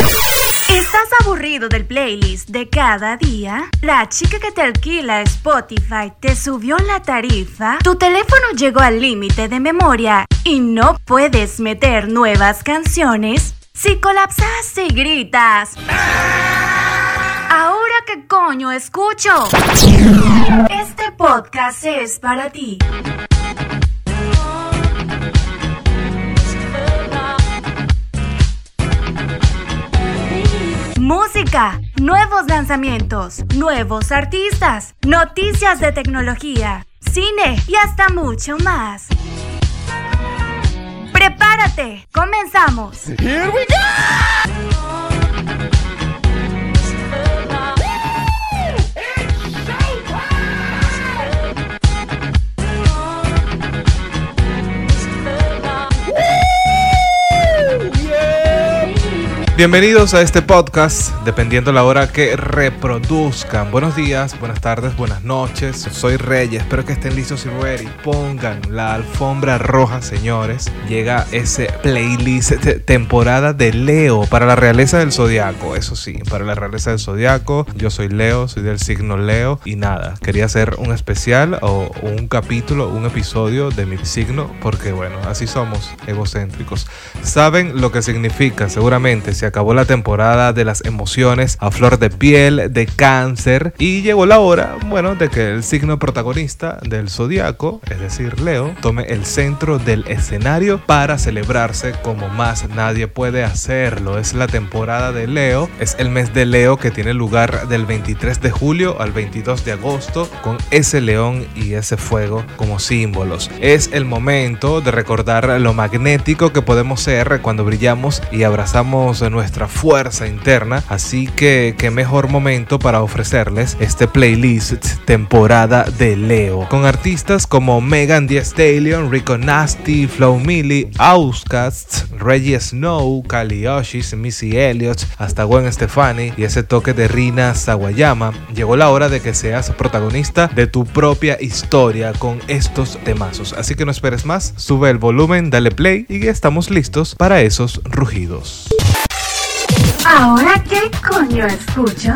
¿Estás aburrido del playlist de cada día? ¿La chica que te alquila Spotify te subió la tarifa? ¿Tu teléfono llegó al límite de memoria y no puedes meter nuevas canciones? Si colapsaste y gritas... ¿Ahora qué coño escucho? Este podcast es para ti. Música, nuevos lanzamientos, nuevos artistas, noticias de tecnología, cine y hasta mucho más. Prepárate, comenzamos. Here we go! Bienvenidos a este podcast, dependiendo la hora que reproduzcan. Buenos días, buenas tardes, buenas noches. Soy Reyes, espero que estén listos y ready. Pongan la alfombra roja, señores. Llega ese playlist de temporada de Leo para la realeza del zodiaco. Eso sí, para la realeza del zodiaco. Yo soy Leo, soy del signo Leo. Y nada, quería hacer un especial o un capítulo, un episodio de mi signo, porque bueno, así somos, egocéntricos. Saben lo que significa, seguramente se acabó la temporada de las emociones a flor de piel, de cáncer, y llegó la hora, bueno, de que el signo protagonista del zodiaco, es decir, Leo, tome el centro del escenario para celebrarse como más nadie puede hacerlo. Es la temporada de Leo, es el mes de Leo que tiene lugar del 23 de julio al 22 de agosto, con ese león y ese fuego como símbolos. Es el momento de recordar lo magnético que podemos ser cuando brillamos y abrazamos nuestra fuerza interna, así que qué mejor momento para ofrecerles este playlist temporada de Leo, con artistas como Megan Thee Stallion, Rico Nasty, Flow Millie, Outcast, Reggie Snow, Kali Oshis, Missy Elliott, hasta Gwen Stefani y ese toque de Rina Sawayama. Llegó la hora de que seas protagonista de tu propia historia con estos temazos, así que no esperes más, sube el volumen, dale play y estamos listos para esos rugidos. ¿Ahora qué coño escucho?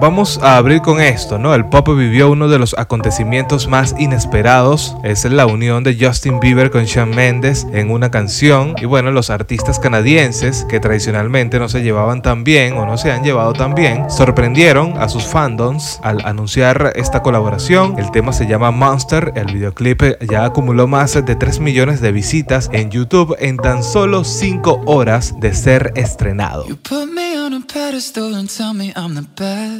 Vamos a abrir con esto, ¿no? El pop vivió uno de los acontecimientos más inesperados. Es la unión de Justin Bieber con Shawn Mendes en una canción. Y bueno, los artistas canadienses que tradicionalmente no se llevaban tan bien o no se han llevado tan bien, sorprendieron a sus fandoms al anunciar esta colaboración. El tema se llama Monster. El videoclip ya acumuló más de 3 millones de visitas en YouTube en tan solo 5 horas de ser estrenado. You put me on a pedestal and tell me I'm the best.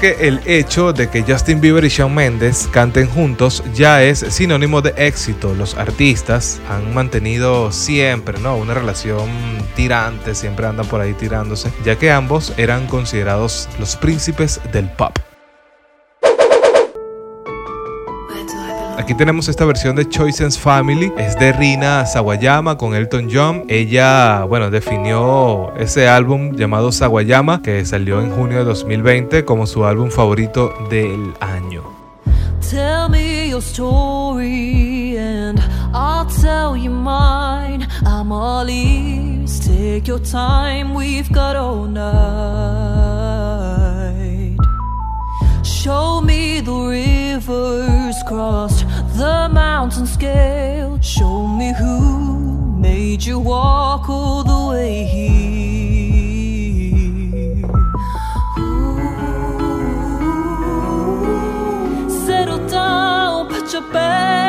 Que el hecho de que Justin Bieber y Shawn Mendes canten juntos ya es sinónimo de éxito. Los artistas han mantenido siempre, ¿no? Una relación tirante, siempre andan por ahí tirándose, ya que ambos eran considerados los príncipes del pop. Aquí tenemos esta versión de Choices Family, es de Rina Sawayama con Elton John. Ella, bueno, definió ese álbum llamado Sawayama que salió en junio de 2020 como su álbum favorito del año. Tell me your story and I'll tell you mine. I'm all ears. Take your time, we've got all night. Show me the rivers crossed, the mountains scaled. Show me who made you walk all the way here. Settle down, put your bags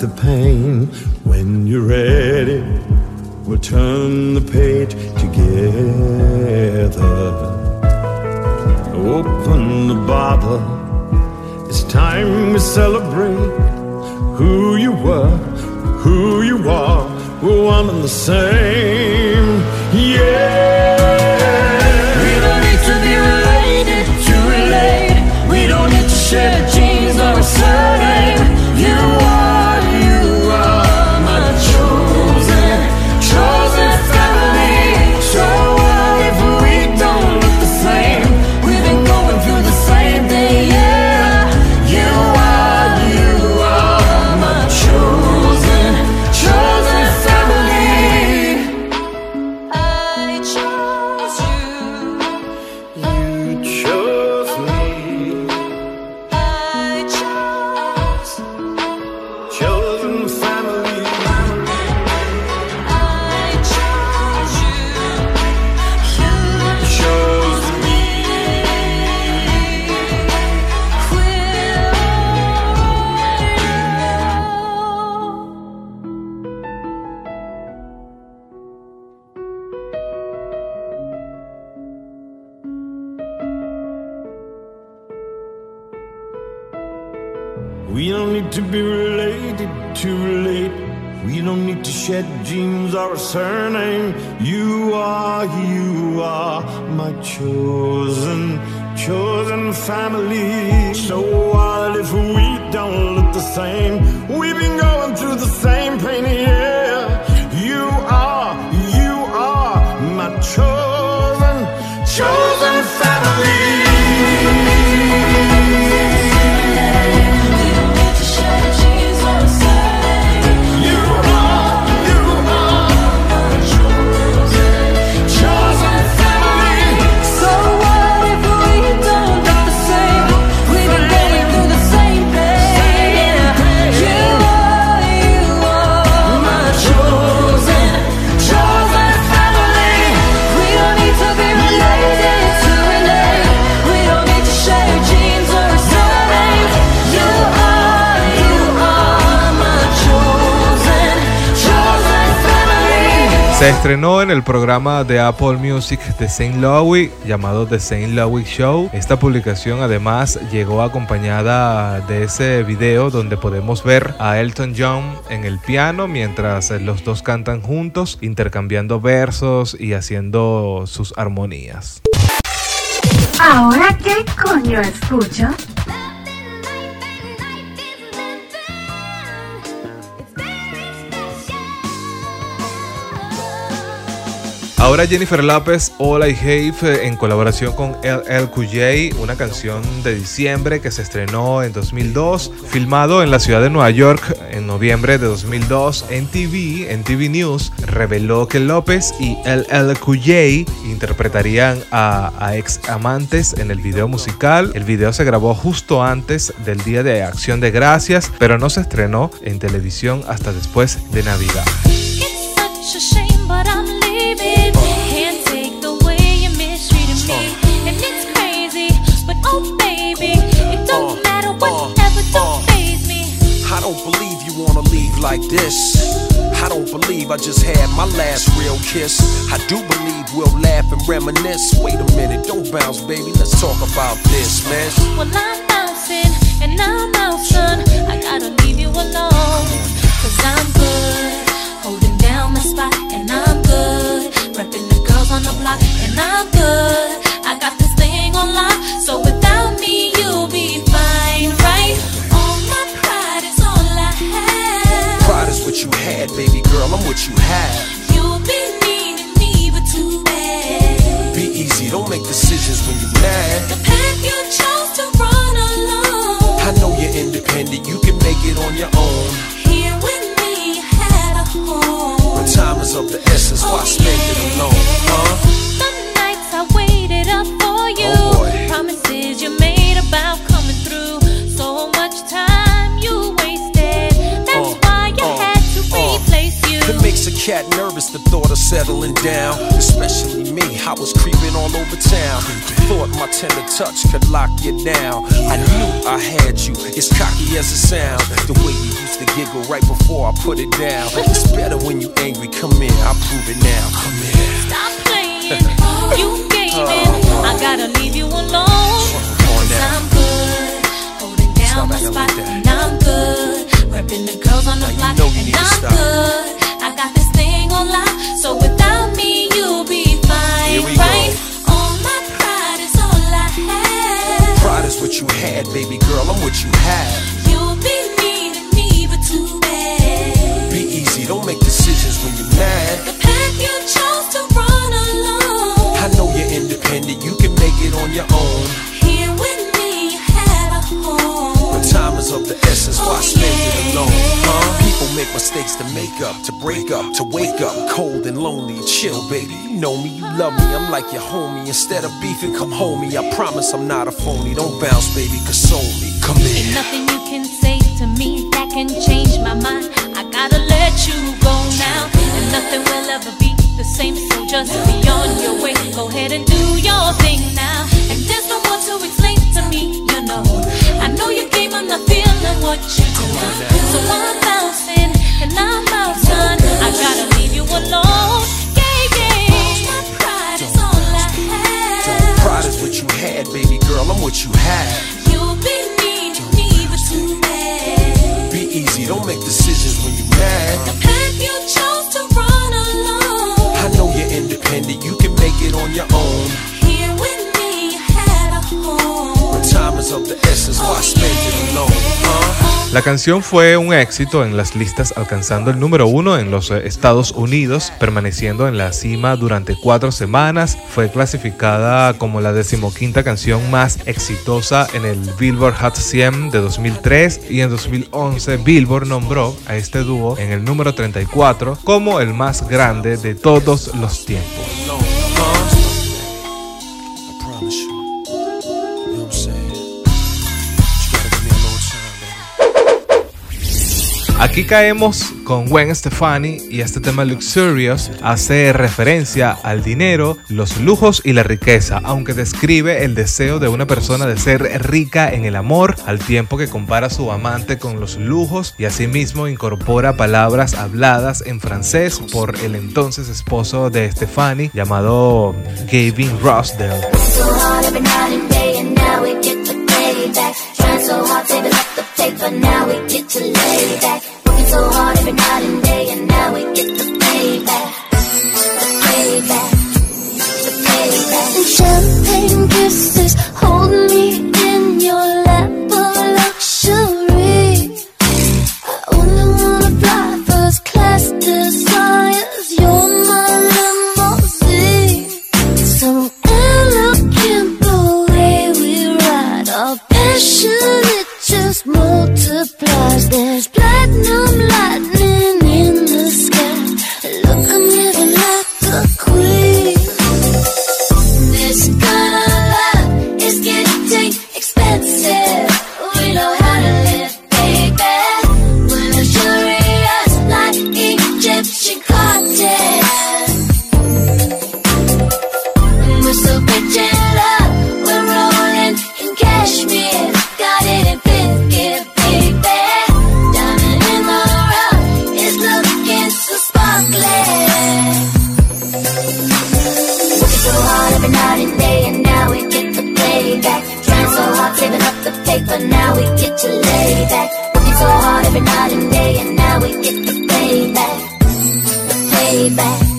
the pain. When you're ready, we'll turn the page together. Open the bottle. It's time we celebrate who you were, who you are. We're one and the same. Yeah. We don't need to be related to relate. We don't need to share shed genes or a surname. You are, you are my chosen, chosen family. So what if we don't look the same? Se estrenó en el programa de Apple Music de Saint Louis llamado The Saint Louis Show. Esta publicación además llegó acompañada de ese video donde podemos ver a Elton John en el piano mientras los dos cantan juntos, intercambiando versos y haciendo sus armonías. ¿Ahora qué coño escucho? Ahora Jennifer López, All I Have, eh, en colaboración con LL Cool J, una canción de diciembre que se estrenó en 2002, filmado en la ciudad de Nueva York en noviembre de 2002. En TV, en TV News, reveló que López y LL Cool J interpretarían a, ex amantes en el video musical. El video se grabó justo antes del Día de Acción de Gracias, pero no se estrenó en televisión hasta después de Navidad. Like this. I don't believe I just had my last real kiss. I do believe we'll laugh and reminisce. Wait a minute, don't bounce, baby. Let's talk about this, man. Well, I'm bouncing and I'm son. I gotta leave you alone. Cause I'm good, holding down my spot, and I'm good. Repping the girls on the block, and I'm good. I got this thing on lock, so without me, you'll be what you have. You'll be needing me, but too bad. Be easy, don't make decisions when you're mad. The path you chose to run alone. I know you're independent, you can make it on your own. Here with me, you had a home. But time is of the essence, why oh, spend it alone, settling down. Especially me, I was creeping all over town. Thought my tender touch could lock you down. I knew I had you, it's cocky as it sounds. The way you used to giggle right before I put it down. It's better when you angry, come in, I'll prove it now. Come in. Stop playing. Oh, you gave in. Oh. I gotta leave you alone. Cause. I'm good. Holding down my spot. and I'm good. Repping the girls on the block. know you and need to I'm stop. good. I got this what you had, baby girl, I'm what you have. You'll be me, but too bad. Be easy, don't make decisions when you're mad. The path you chose to run alone. I know you're independent, you can make it on your own. Mistakes to make up, to break up, to wake up, cold and lonely. Chill, baby. You know me, you love me, I'm like your homie. Instead of beefing, come home me. I promise I'm not a phony. Don't bounce, baby, console me. Come Ain't in. nothing you can say to me that can change my mind. I gotta let you go now. And nothing will ever be the same, so just be on your way. Go ahead and do your thing now. And there's no more to explain to me, you know. I know you came, I'm not feeling what you do. So I'm bouncing and I'm out. I gotta leave you alone. Yeah, yeah. My pride is all I have. Pride is what you had, baby girl, I'm what you have. You'll be needing me, but too bad. Be easy, don't make decisions when you're mad. The path you chose to run alone. I know you're independent, you can make it on your own. Here with me, you had a home. But time is of the essence, why spend it alone? Huh? La canción fue un éxito en las listas alcanzando el número uno en los eh, Estados Unidos, permaneciendo en la cima durante cuatro semanas. Fue clasificada como la decimoquinta canción más exitosa en el Billboard Hot 100 de 2003 y en 2011 Billboard nombró a este dúo en el número 34 como el más grande de todos los tiempos. Aquí caemos con Gwen Stefani y este tema Luxurious hace referencia al dinero, los lujos y la riqueza, aunque describe el deseo de una persona de ser rica en el amor, al tiempo que compara a su amante con los lujos y asimismo incorpora palabras habladas en francés por el entonces esposo de Stefani llamado Gavin Rossdale. late, but now we get to lay back. Working so hard every night and day, and now we get the payback. The payback. The payback. Champagne kisses. baby.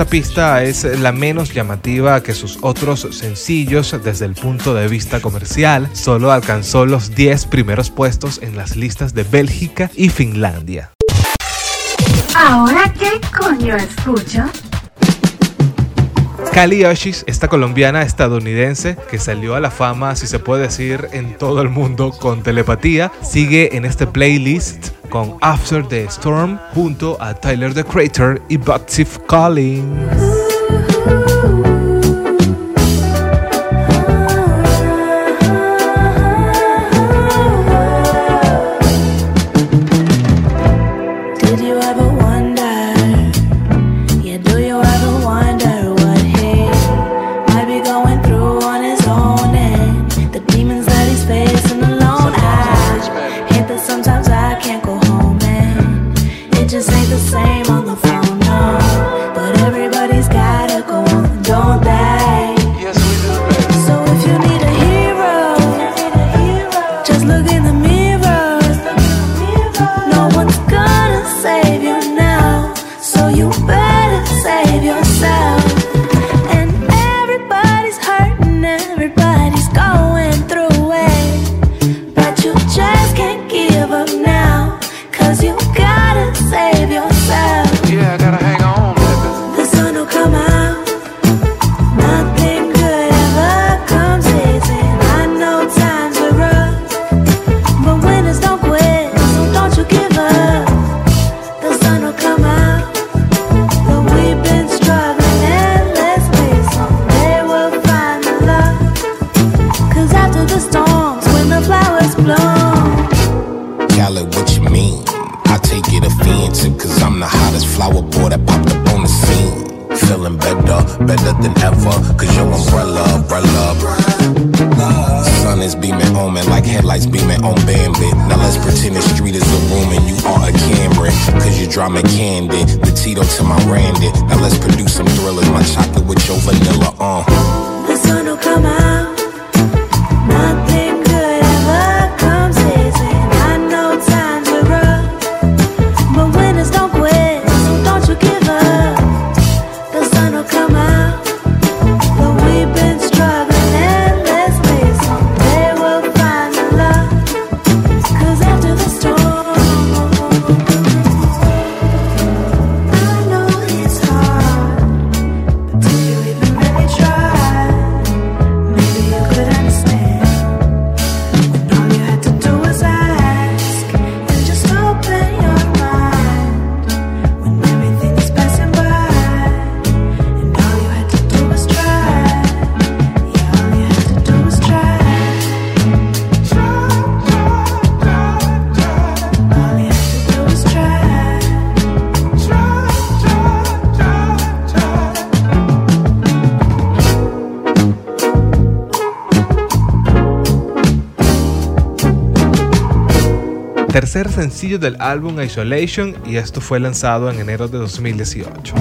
esta pista es la menos llamativa que sus otros sencillos desde el punto de vista comercial. Solo alcanzó los 10 primeros puestos en las listas de Bélgica y Finlandia. ¿Ahora qué coño escucho? Cali Oshis, esta colombiana estadounidense que salió a la fama, si se puede decir, en todo el mundo con telepatía, sigue en este playlist con After the Storm junto a Tyler the Creator y Batsif Collins. Tercer sencillo del álbum Isolation y esto fue lanzado en enero de 2018.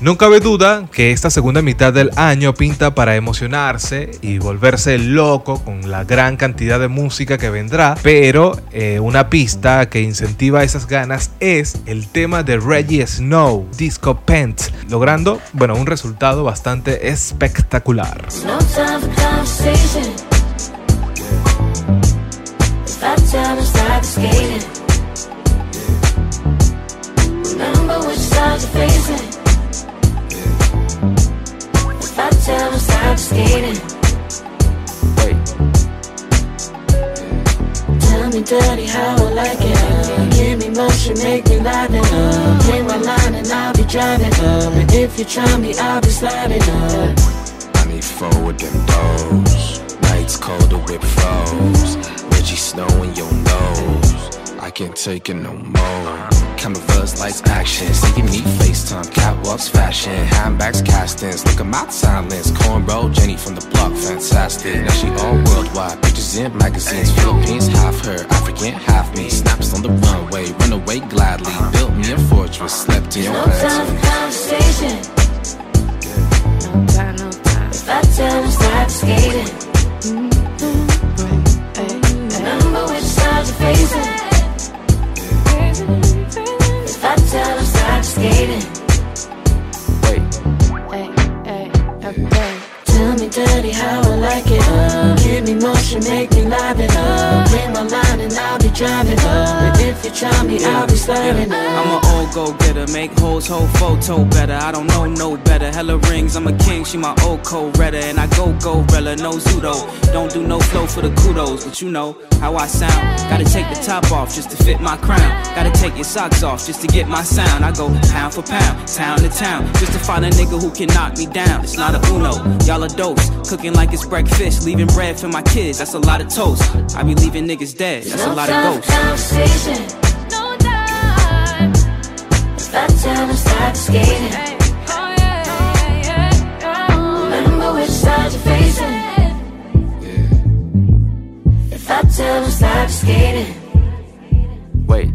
No cabe duda que esta segunda mitad del año pinta para emocionarse y volverse loco con la gran cantidad de música que vendrá, pero eh, una pista que incentiva esas ganas es el tema de Reggie Snow, Disco Pants, logrando, bueno, un resultado bastante espectacular. Me dirty how I like it. Give me motion, make me liven up. Play my line and I'll be driving up. And if you try me, I'll be sliding up. I need four with them doors. Nights colder whip froze. Reggie Snow in your nose. I can't take it no more. Cameras, lights, action. See me FaceTime, catwalks, fashion, handbags, castings. Look at my talents. Cornrow, Jenny from the block, fantastic. Now she all worldwide. Pictures in magazines. Philippines, half her, African, half me. Snaps on the runway, run away gladly. Built me a fortress, slept in your No time for conversation. No time, no time. If I tell them stop skating, mm-hmm. remember which side you're facing. till I'm skating. Hey, hey, hey, okay tell me dirty how I like it. Give me motion, make me live it up. Play my line and I'll be driving up. But if you try me, I'll be sliding up. I'm an old go getter, make hoes whole photo better. I don't know no better. Hella rings, I'm a king, she my old co redder. And I go go rella, no zudo. Don't do no flow for the kudos, but you know how I sound. Gotta take the top off just to fit my crown. Gotta take your socks off just to get my sound. I go pound for pound, town to town, just to find a nigga who can knock me down. It's not a uno, y'all a dose. Cooking like it's breakfast, leaving bread for my kids. That's a lot of toast. I be leaving niggas dead. That's a No lot time of ghosts. conversation. No time. If I tell them stop skating, oh, remember which side you're facing. If I tell them stop skating, Wait.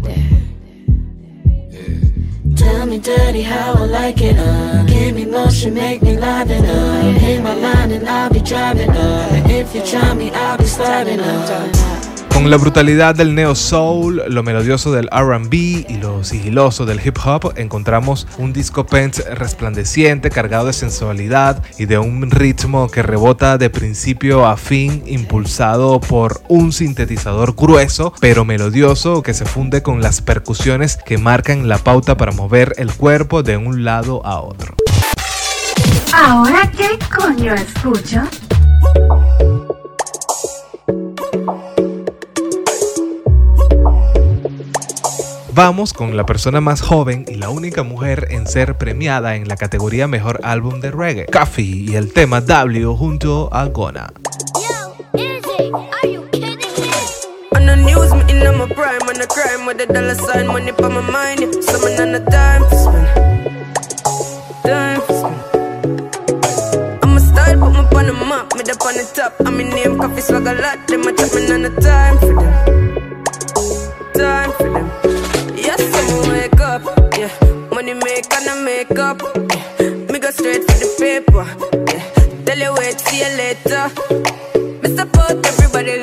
Me dirty how I like it. Uh, give me motion, make me live it up. Hit my line and I'll be driving up. If you try me, I'll be sliding up. Uh. Con la brutalidad del neo soul, lo melodioso del RB y lo sigiloso del hip hop, encontramos un disco Pence resplandeciente, cargado de sensualidad y de un ritmo que rebota de principio a fin, impulsado por un sintetizador grueso pero melodioso que se funde con las percusiones que marcan la pauta para mover el cuerpo de un lado a otro. ¿Ahora qué coño escucho? Vamos con la persona más joven y la única mujer en ser premiada en la categoría Mejor Álbum de Reggae, Coffee y el tema W junto a Gona. Time for and I make up. Me go straight for the paper. Tell you wait, see you later. Mr. Pot, everybody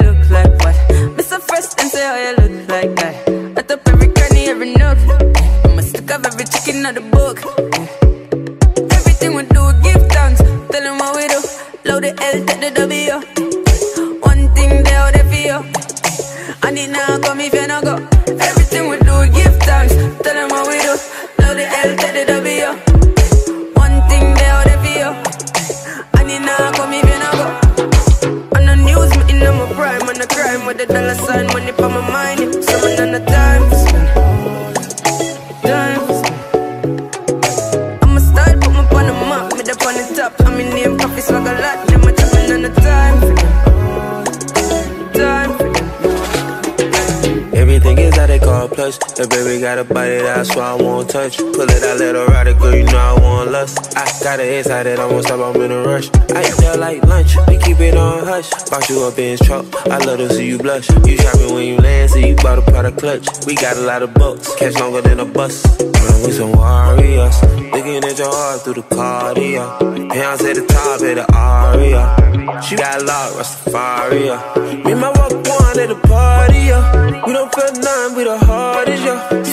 that's why I won't touch. Pull it, I let her ride it, girl, you know I want lust. I got an inside that I won't stop, I'm in a rush. I eat that like lunch, we keep it on hush. Bought you up in truck, I love to see you blush. You shopping when you land, See you bought a product clutch. We got a lot of bucks, catch longer than a bus. Man, we some warriors, looking at your heart through the cardio. Hands at the top of the aria. She got locked, Rastafari. Me and my walk one at the party, yeah. We don't feel nothing, we the hardest, yeah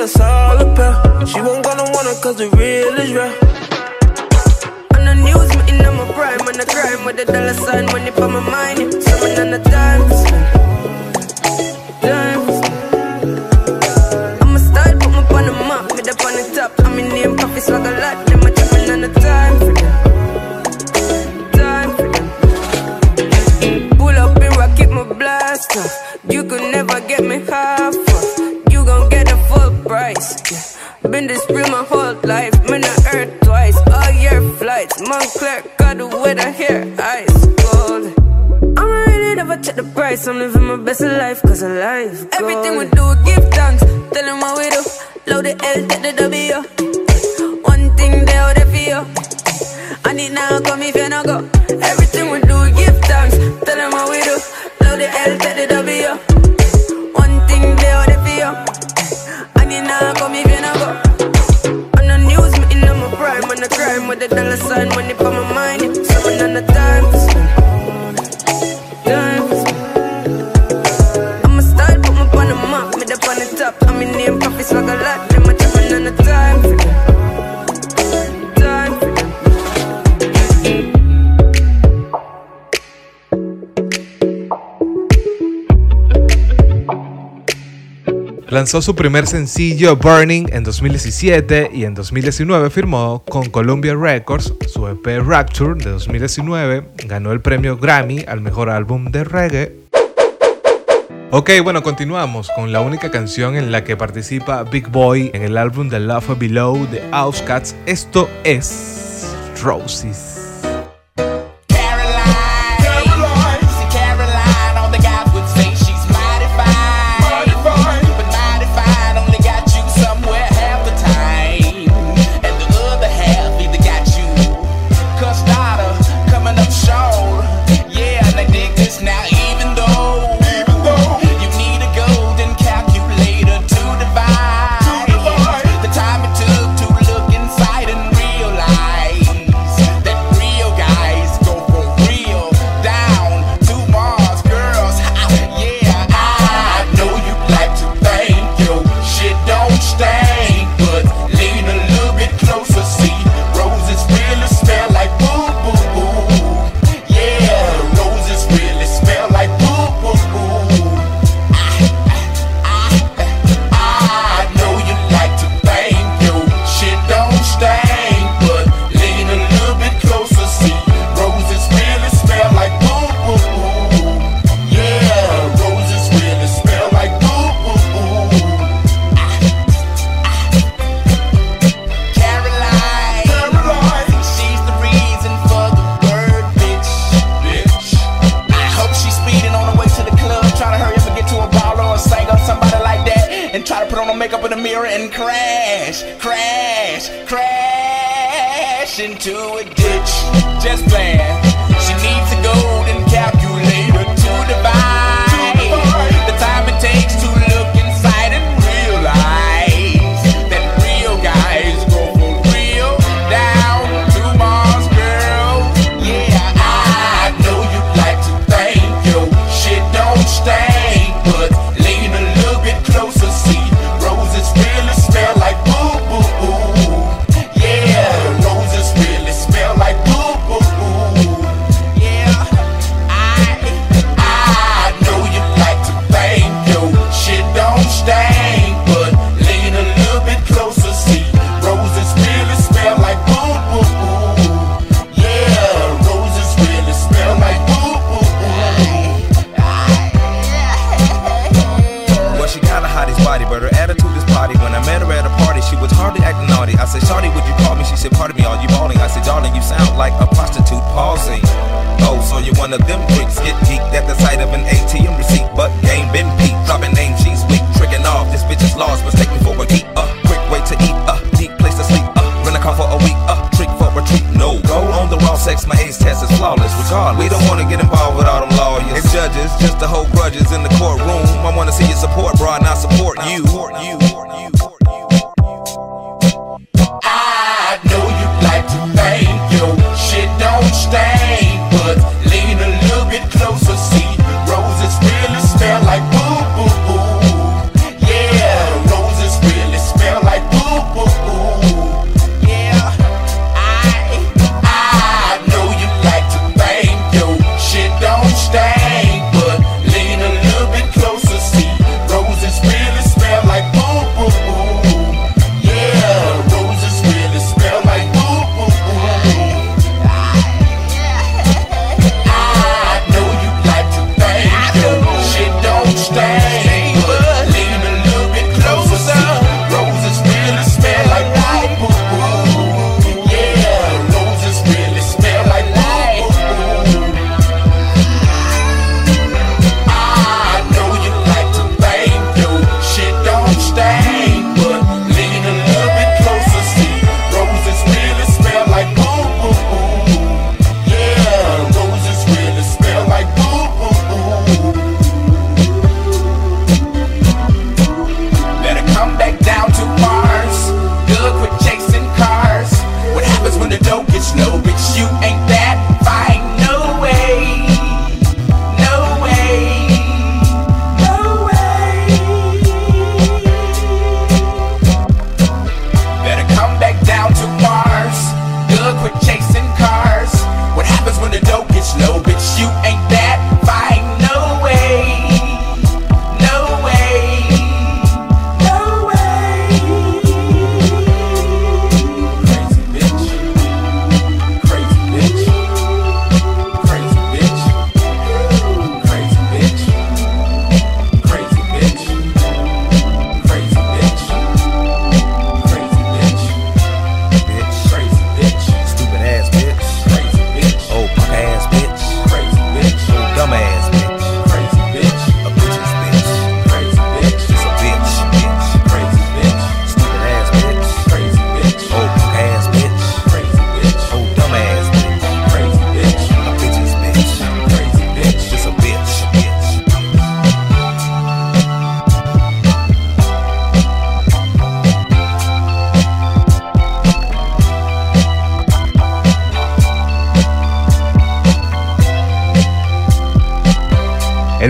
that's all pair. She won't gonna want it cause the real is rare. On the news, me in my prime, and I crime with the dollar sign, money for my mind. Someone on the lanzó su primer sencillo Burning en 2017 y en 2019 firmó con Columbia Records su EP Rapture de 2019, ganó el premio Grammy al mejor álbum de reggae. Ok, bueno, continuamos con la única canción en la que participa Big Boy en el álbum The Love Below de Outcats. Esto es Roses.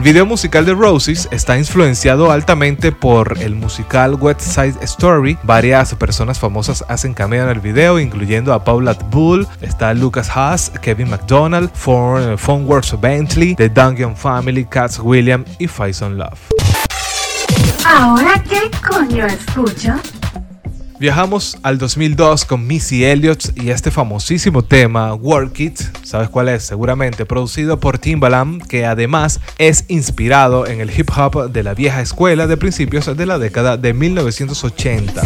El video musical de Roses está influenciado altamente por el musical West Side Story. Varias personas famosas hacen cameo en el video, incluyendo a Paula Bull, está Lucas Haas, Kevin McDonald, Fon- Fonworth Bentley, The Dungeon Family, Cats William y Faison Love. ¿Ahora qué coño escucho? Viajamos al 2002 con Missy Elliott y este famosísimo tema Work It, ¿sabes cuál es? Seguramente producido por Timbaland, que además es inspirado en el hip hop de la vieja escuela de principios de la década de 1980.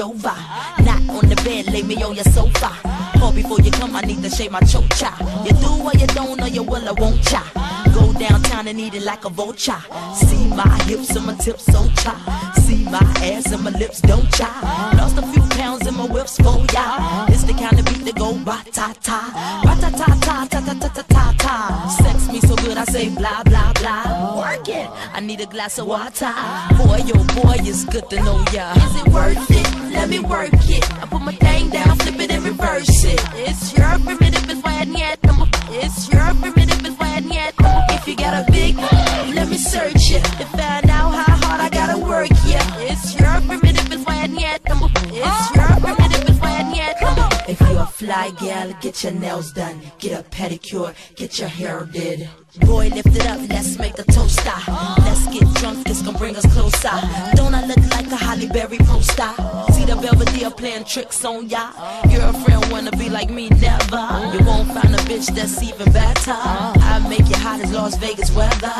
Over. Not on the bed, lay me on your sofa. Call before you come, I need to shave my chocha. You do or you don't, or you will, I won't cha. Go downtown and eat it like a vulture. See my hips and my tips so cha. See my ass and my lips don't cha. Lost a few pounds in my whips for ya. It's the kind of beat that go ba ta ta, ba ta ta ta ta ta ta ta ta. Sex me so good I say blah blah blah. I need a glass of water. Boy, yo, boy, it's good to know ya. Is it worth it? Let me work it. I put my thing down, flip it and reverse it. It's your primitive, it's I need number. It's your primitive, it's I need number. If you got a big, let me search it to find fly gal, get your nails done, get a pedicure, get your hair did. Boy, lift it up, let's make a toast. ah. Let's get drunk, this gon' bring us closer. Don't I look like a Holly Berry poster? See the Belvedere playing tricks on ya. Girlfriend wanna be like me, never. You won't find a bitch that's even better. I make you hot as Las Vegas weather.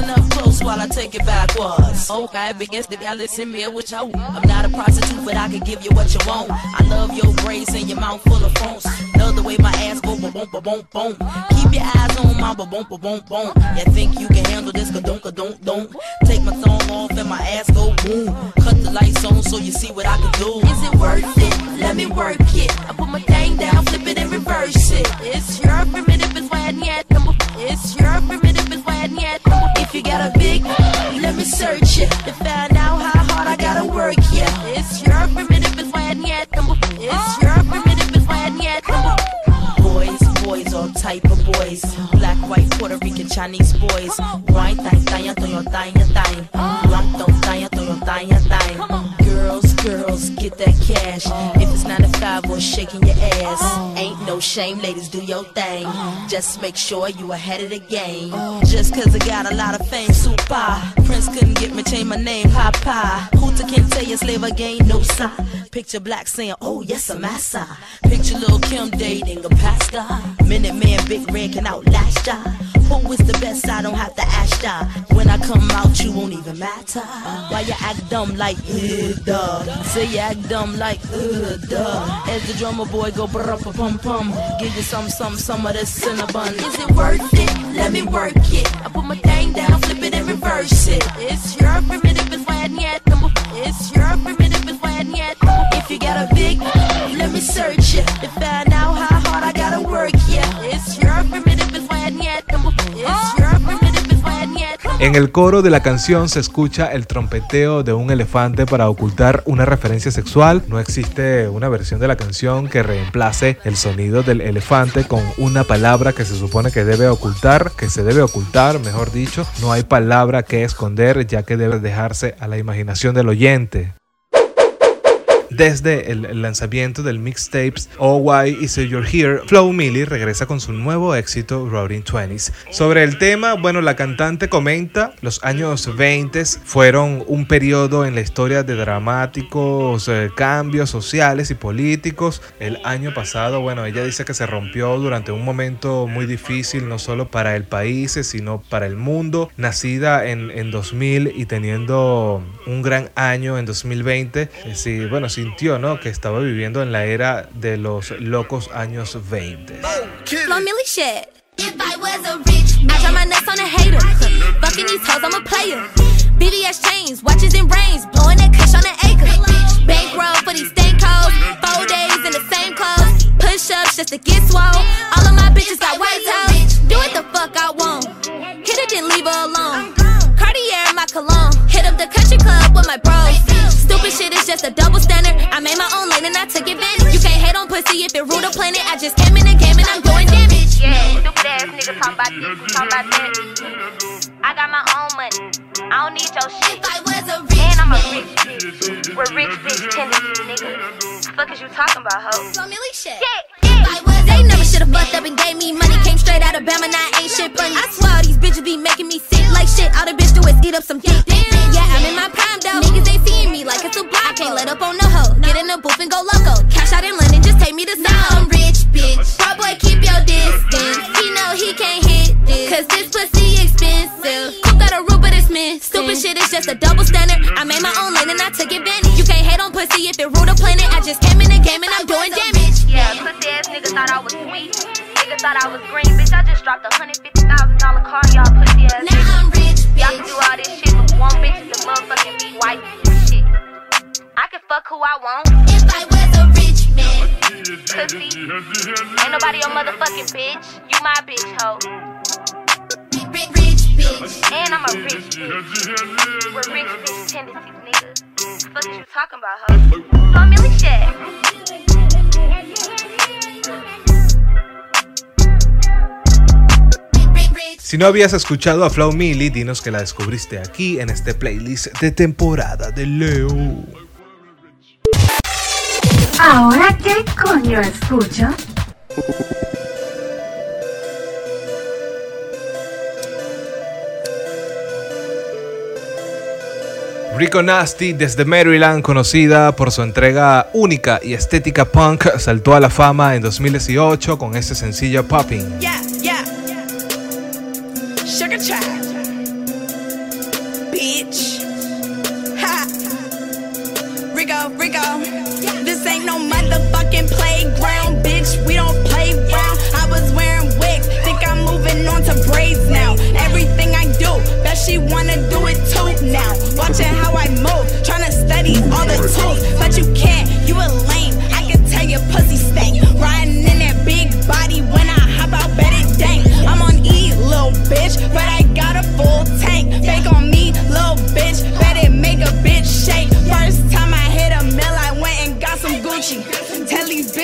Listen up close while I take it backwards. Okay, begins to y'all listen me what you I'm not a prostitute, but I can give you what you want. I love your braids and your mouth full of phones. Love the way my ass go boom boom boom boom. Keep your eyes on my boom boom boom boom. You think you can handle this? Ka don't don't don't. Take my thumb off and my ass go boom. Cut the lights on so you see what I can do. Is it worth it? Let me work it. I put my thing down, flip it and reverse it. It's your primitive, it's why I need It's your primitive, If you got a big, let me search it to find out how hard I gotta work. Yeah, it's your primitive, it's why I need It's your primitive, it's why I need Boys, boys, all type of boys. Black, white, Puerto Rican, Chinese boys. White, thang, thang, thang, thang, thang. Black, don't thang, thang, thang, thang. Girls, get that cash. If it's 9 to 5 or shaking your ass, ain't no shame, ladies, do your thing. Just make sure you ahead of the game. Just cause I got a lot of fame, super. Prince couldn't get me, change my name, Papa. Hooter can't tell you slave again, no sign. Picture black saying, oh yes, I'm massa. Picture Lil Kim dating a pastor. Minute man, big red can outlast ya. Who is the best? I don't have to ask ya. When I come out, you won't even matter. Why you act dumb like, uh, duh. Say you act dumb like, uh, duh. As the drummer boy go brr pum pum. Give you some, some, some of this cinnabon. Is it worth it? Let me work it. I put my thing down, flip it and reverse it. It's your primitive, it's why I need It's your primitive, it's why I need If you got a big, let me search it to find out how hard I gotta work. Yeah, it's your primitive, it's why I need It's your En el coro de la canción se escucha el trompeteo de un elefante para ocultar una referencia sexual. No existe una versión de la canción que reemplace el sonido del elefante con una palabra que se supone que debe ocultar, que se debe ocultar, mejor dicho. No hay palabra que esconder ya que debe dejarse a la imaginación del oyente. Desde el lanzamiento del mixtapes Oh Why Is It You're Here, Flow Millie regresa con su nuevo éxito Roaring Twenties. Sobre el tema, bueno, la cantante comenta, los años 20 fueron un periodo en la historia de dramáticos eh, cambios sociales y políticos. El año pasado, bueno, ella dice que se rompió durante un momento muy difícil, no solo para el país, sino para el mundo. Nacida en, en 2000 y teniendo un gran año en 2020, eh, sí, bueno, sintió, ¿no? Que estaba viviendo en la era de los locos años 20. Flow Millie shit. If I was a rich man, I try my nuts on a hater. Fucking these hoes, I'm a player. BBS chains, watches and brains, blowing that kush on an acre. Bankroll for these stank hoes, four days in the same clothes. Push ups just to get swole. All of my bitches got white toes. Do what the fuck I want. Hit it, then leave her alone. Cartier in my cologne. Hit up the country club with my bros. Stupid shit is just a double standard. I made my own lane and I took advantage. You can't hate on pussy if it rule the planet. I just came in the game and I'm doing damage. Yeah, stupid ass nigga talking about this, talking about that. I got my own money. I don't need your shit. If I was a rich And I'm a rich bitch. With rich bitch tendencies, nigga. Fuck is you talking about, ho? Flow Millie shit. Shit. Was they never should've fucked up and gave me money. Came straight out of Bama, now I ain't shit funny. I swear all these bitches be making me sick like shit. All the bitch do is eat up some dick. Yeah, I'm in my prime though. Niggas ain't block. Let up on no hoe. Get in the booth and go loco. Cash out in London, just take me to Now I'm rich, bitch. Bro, boy, keep your distance. He know he can't hit this. Cause this pussy expensive. Cook got a root, but it's missing. Stupid shit is just a double standard. I made my own lane and I took advantage. You can't hate on pussy if it rule the planet. I just came in the game and I'm doing damage. Yeah, pussy ass nigga thought I was sweet. Nigga thought I was green, bitch. I just dropped a hundred fifty thousand dollar car, y'all pussy who I want. If I was a rich man. Pussy. Ain't nobody your motherfucking bitch. You my bitch, hoe. Rich, rich bitch. And I'm a rich bitch. With rich bitch tendencies, nigga. Fuck you talking about, hoe? Flow Millie shit. Si no habías escuchado a Flow Millie, dinos que la descubriste aquí en este playlist de temporada de Leo. ¿Ahora qué coño escucho? Rico Nasty desde Maryland, conocida por su entrega única y estética punk, saltó a la fama en 2018 con este sencillo Popping. Yeah, yeah. Sugar This ain't no motherfucking playground, bitch. We don't play round. I was wearing wigs. Think I'm moving on to braids now. Everything I do, bet she wanna do it too now. Watching how I move, tryna study all the tools. But you can't, you a lame. I can tell your pussy stank. Riding in that big body when I hop out, bet it dank. I'm on E, little bitch, but I got a full tank. Fake on me,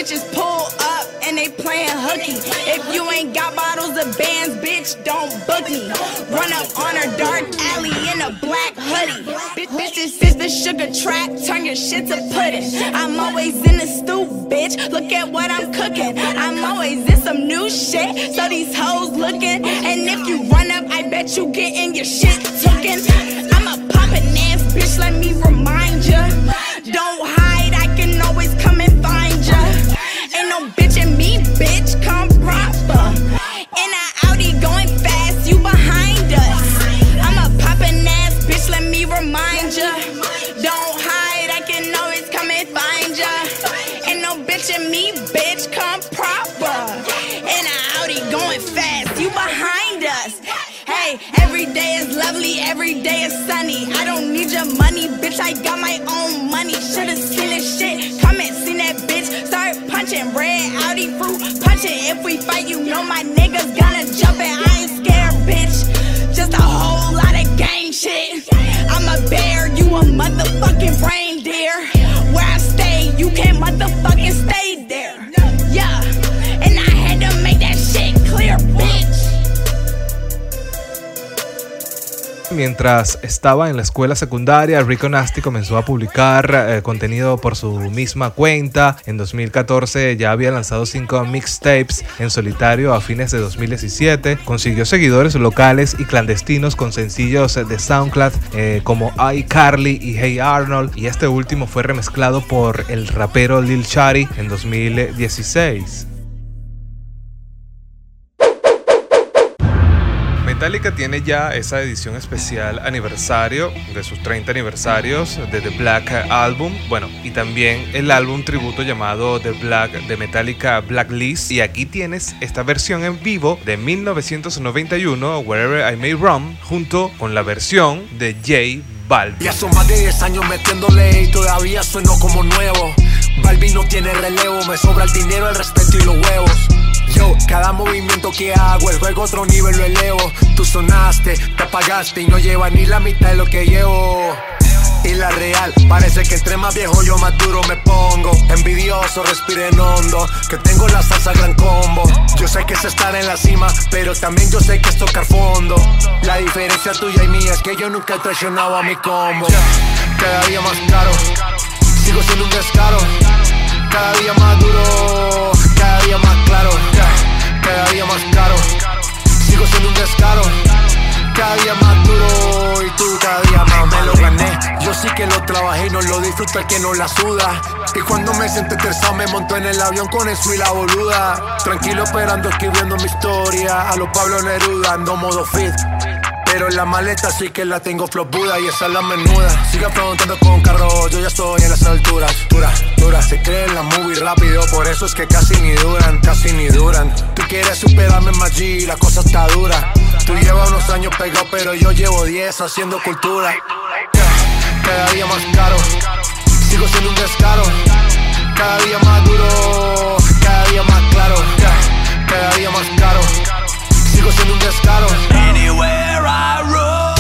bitches pull up and they playing hooky. If you ain't got bottles of bands, bitch, don't book me. Run up on her dark alley in a black hoodie. Bitch, this is the sugar trap. Turn your shit to pudding. I'm always in the stew, bitch. Look at what I'm cooking. I'm always in some new shit. So these hoes looking. And if you run up, I bet you getting your shit taken. I'm a poppin' ass bitch, let me remind bitch, come proper. In a Audi going fast, you behind us. I'm a poppin' ass bitch, let me remind ya. Don't hide, I can always come and find ya. Ain't no bitch in me, bitch, come proper. In a Audi going fast, you behind us. Hey, every day is lovely, every day is sunny. I don't need your money, bitch. I got my own money. Should've seen this shit. Punching red Audi fruit. Punching. If we fight, you know my niggas gonna jump and I Mientras estaba en la escuela secundaria, Rico Nasty comenzó a publicar eh, contenido por su misma cuenta. En 2014 ya había lanzado cinco mixtapes en solitario a fines de 2017. Consiguió seguidores locales y clandestinos con sencillos de SoundCloud eh, como iCarly y Hey Arnold. Y este último fue remezclado por el rapero Lil Shari en 2016. Metallica tiene ya esa edición especial aniversario de sus 30 aniversarios de The Black Album. Bueno, y también el álbum tributo llamado The Black de Metallica Blacklist. Y aquí tienes esta versión en vivo de 1991, Wherever I May Roam, junto con la versión de J Balvin. Ya son más de 10 años metiéndole y todavía sueno como nuevo. Balvin no tiene relevo, me sobra el dinero, el respeto y los huevos. Yo, cada movimiento que hago, el juego otro nivel lo elevo. Tú sonaste, te apagaste y no llevas ni la mitad de lo que llevo. Y la real, parece que entre más viejo yo más duro me pongo. Envidioso, respiren hondo, que tengo la salsa gran combo. Yo sé que es estar en la cima, pero también yo sé que es tocar fondo. La diferencia tuya y mía es que yo nunca he traicionado a mi combo. Cada más caro, el que no la suda. Y cuando me senté estresado me monto en el avión con eso y la boluda. Tranquilo esperando escribiendo mi historia. A los Pablo Neruda ando modo fit. Pero en la maleta sí que la tengo flopuda y esa es la menuda. Siga preguntando con carro, yo ya estoy en las alturas. Dura, dura, se creen la movie rápido, por eso es que casi ni duran, casi ni duran. Tú quieres superarme más G, la cosa está dura. Tú llevas unos años pegado, pero yo llevo 10 haciendo cultura. Cada día más caro, sigo siendo un descaro. Cada día más duro, cada día más claro. Cada día más caro, sigo siendo un descaro. Anywhere I roam.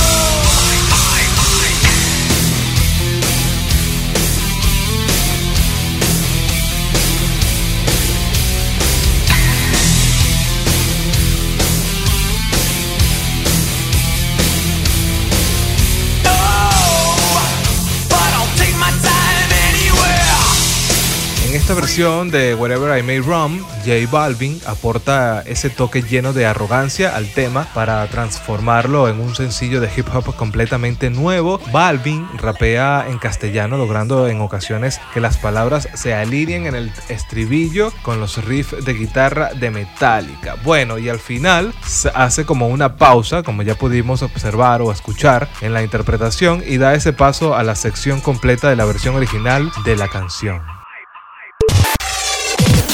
Esta versión de Wherever I May Roam, J Balvin aporta ese toque lleno de arrogancia al tema para transformarlo en un sencillo de hip hop completamente nuevo. Balvin rapea en castellano, logrando en ocasiones que las palabras se alineen en el estribillo con los riffs de guitarra de Metallica. Bueno, y al final se hace como una pausa, como ya pudimos observar o escuchar en la interpretación, y da ese paso a la sección completa de la versión original de la canción.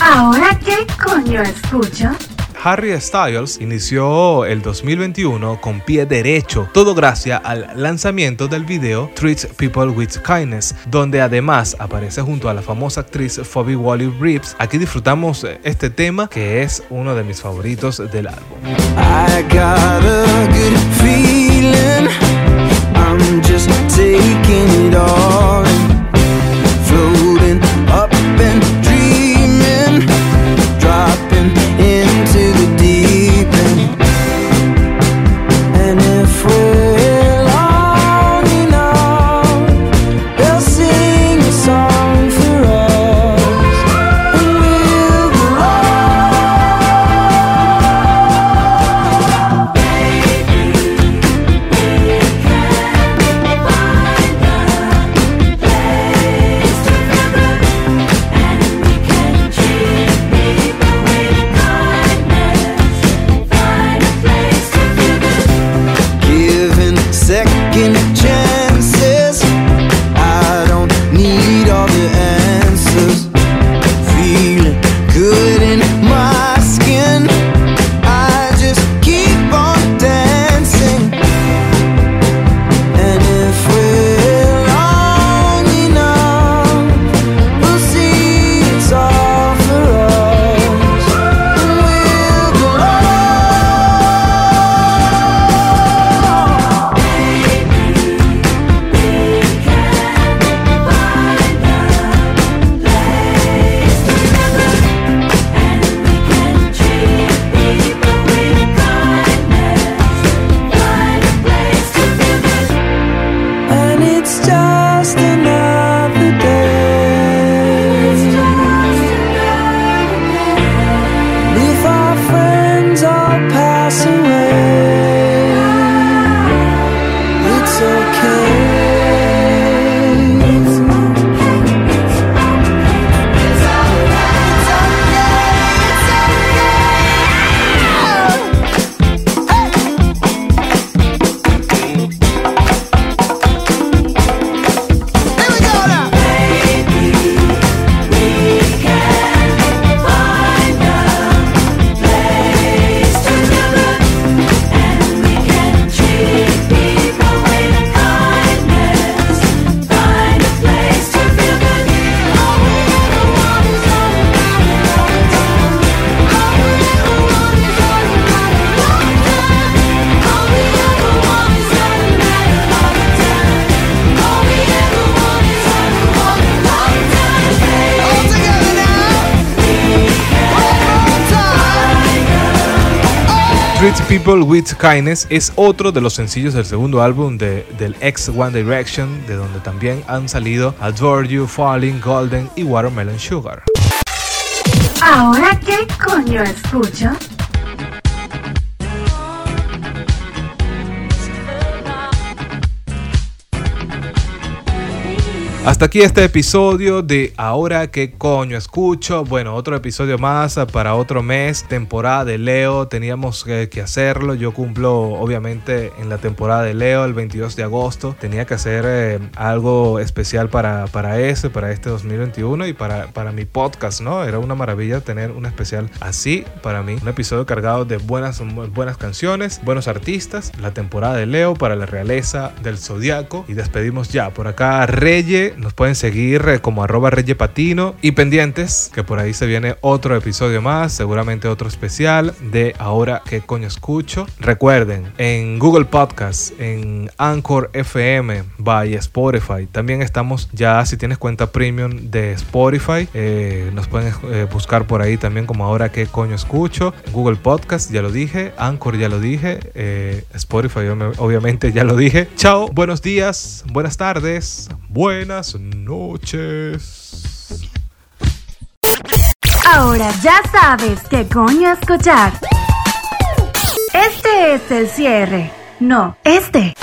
¿Ahora qué coño escucho? Harry Styles inició el 2021 con pie derecho, todo gracias al lanzamiento del video Treat People with Kindness, donde además aparece junto a la famosa actriz Phoebe Wally-Reeves. Aquí disfrutamos este tema que es uno de mis favoritos del álbum. I got a good feeling. I'm just taking it all Treat People with Kindness es otro de los sencillos del segundo álbum de, del ex One Direction, de donde también han salido Adore You, Falling, Golden y Watermelon Sugar. ¿Ahora qué coño escucho? Hasta aquí este episodio de Ahora qué coño escucho. Bueno, otro episodio más para otro mes, temporada de Leo. Teníamos que, que hacerlo. Yo cumplo obviamente en la temporada de Leo el 22 de agosto. Tenía que hacer eh, algo especial para, para ese, para este 2021 y para, para mi podcast, ¿no? Era una maravilla tener un especial así para mí. Un episodio cargado de buenas, buenas canciones, buenos artistas. La temporada de Leo para la realeza del zodiaco. Y despedimos ya. Por acá Nos pueden seguir eh, como arroba Reye Patino y pendientes que por ahí se viene otro episodio más, seguramente otro especial de Ahora qué coño escucho. Recuerden, en Google Podcast, en Anchor FM, by Spotify, también estamos ya si tienes cuenta premium de Spotify, eh, nos pueden eh, buscar por ahí también como Ahora qué coño escucho. Google Podcast, ya lo dije, Anchor ya lo dije, Spotify obviamente ya lo dije. Chao, buenos días, buenas tardes, buenas noches. Ahora ya sabes qué coño escuchar. Este es el cierre. No, este.